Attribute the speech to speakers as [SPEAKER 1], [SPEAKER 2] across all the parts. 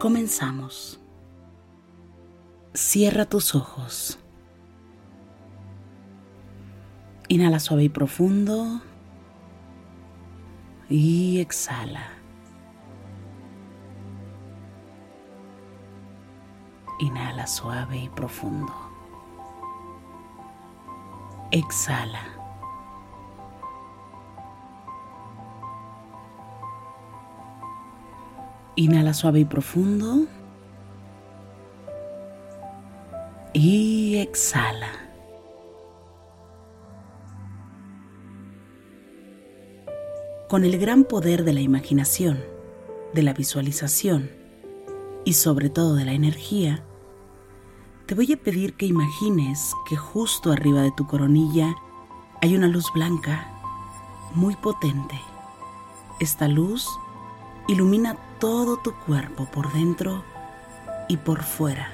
[SPEAKER 1] Comenzamos. Cierra tus ojos. Inhala suave y profundo. Y exhala. Inhala suave y profundo. Exhala. Inhala suave y profundo. Y exhala. Con el gran poder de la imaginación, de la visualización y sobre todo de la energía, te voy a pedir que imagines que justo arriba de tu coronilla hay una luz blanca muy potente. Esta luz ilumina todo tu cuerpo por dentro y por fuera,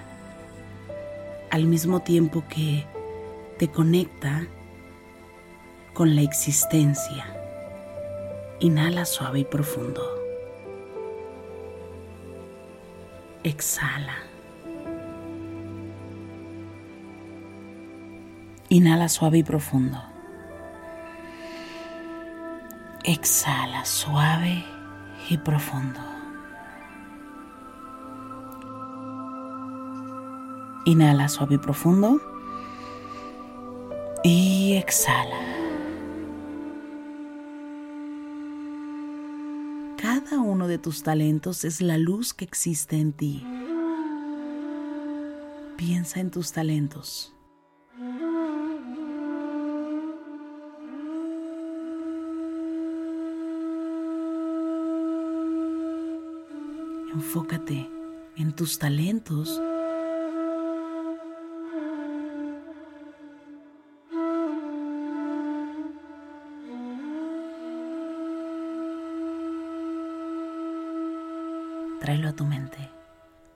[SPEAKER 1] al mismo tiempo que te conecta con la existencia. Inhala suave y profundo. Exhala. Inhala suave y profundo. Exhala suave y profundo. Inhala suave y profundo. Y exhala. Cada uno de tus talentos es la luz que existe en ti. Piensa en tus talentos. Enfócate en tus talentos. Tráelo a tu mente.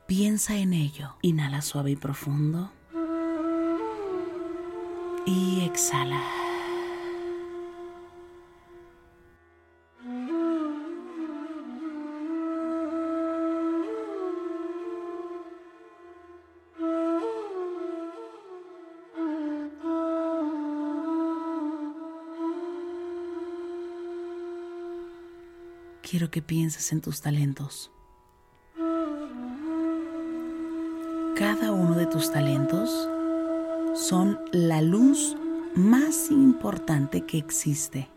[SPEAKER 1] Piensa en ello. Inhala suave y profundo. Y exhala. Quiero que pienses en tus talentos. Cada uno de tus talentos son la luz más importante que existe.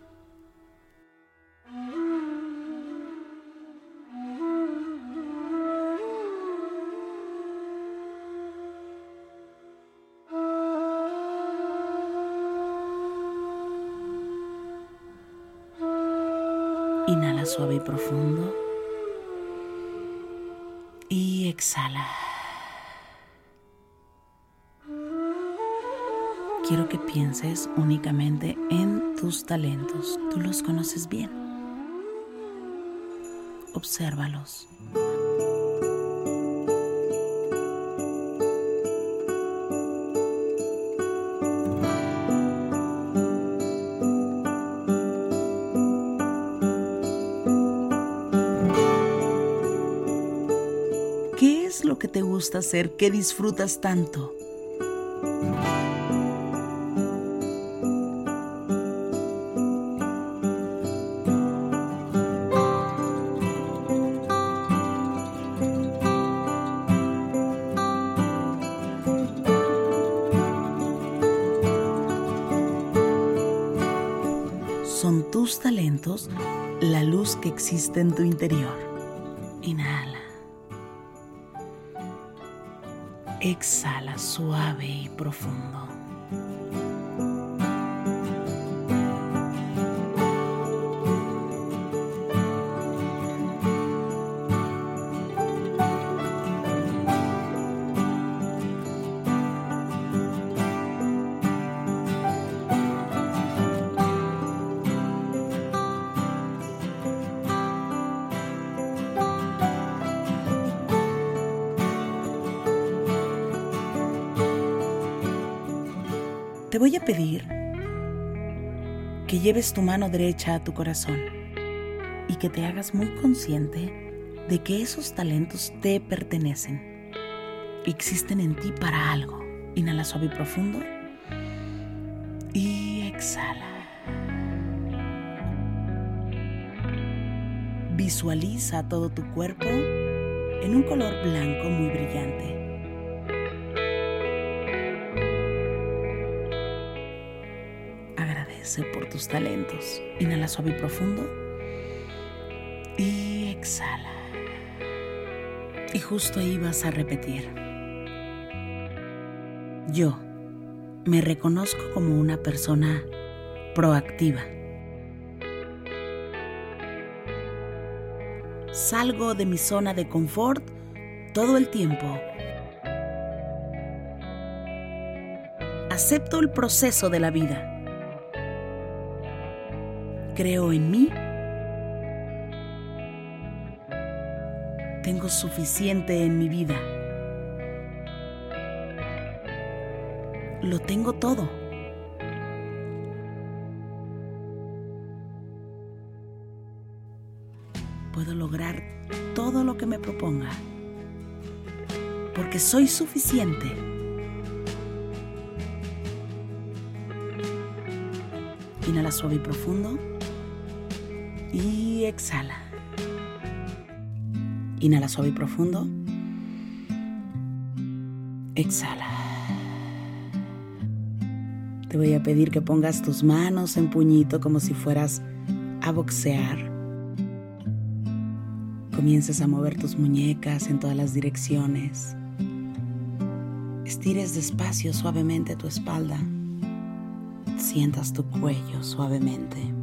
[SPEAKER 1] Inhala suave y profundo. Y exhala. Quiero que pienses únicamente en tus talentos. Tú los conoces bien. Obsérvalos. ¿Qué es lo que te gusta hacer? ¿Qué disfrutas tanto? Que existe en tu interior. Inhala. Exhala suave y profundo. Te voy a pedir que lleves tu mano derecha a tu corazón y que te hagas muy consciente de que esos talentos te pertenecen. Existen en ti para algo. Inhala suave y profundo. Y exhala. Visualiza todo tu cuerpo en un color blanco muy brillante. Por tus talentos. Inhala suave y profundo. Y exhala. Y justo ahí vas a repetir. Yo me reconozco como una persona proactiva. Salgo de mi zona de confort todo el tiempo. Acepto el proceso de la vida. Creo en mí. Tengo suficiente en mi vida. Lo tengo todo. Puedo lograr todo lo que me proponga. Porque soy suficiente. Inhala suave y profundo. Y exhala. Inhala suave y profundo. Exhala. Te voy a pedir que pongas tus manos en puñito como si fueras a boxear. Comiences a mover tus muñecas en todas las direcciones. Estires despacio suavemente tu espalda. Sientas tu cuello suavemente.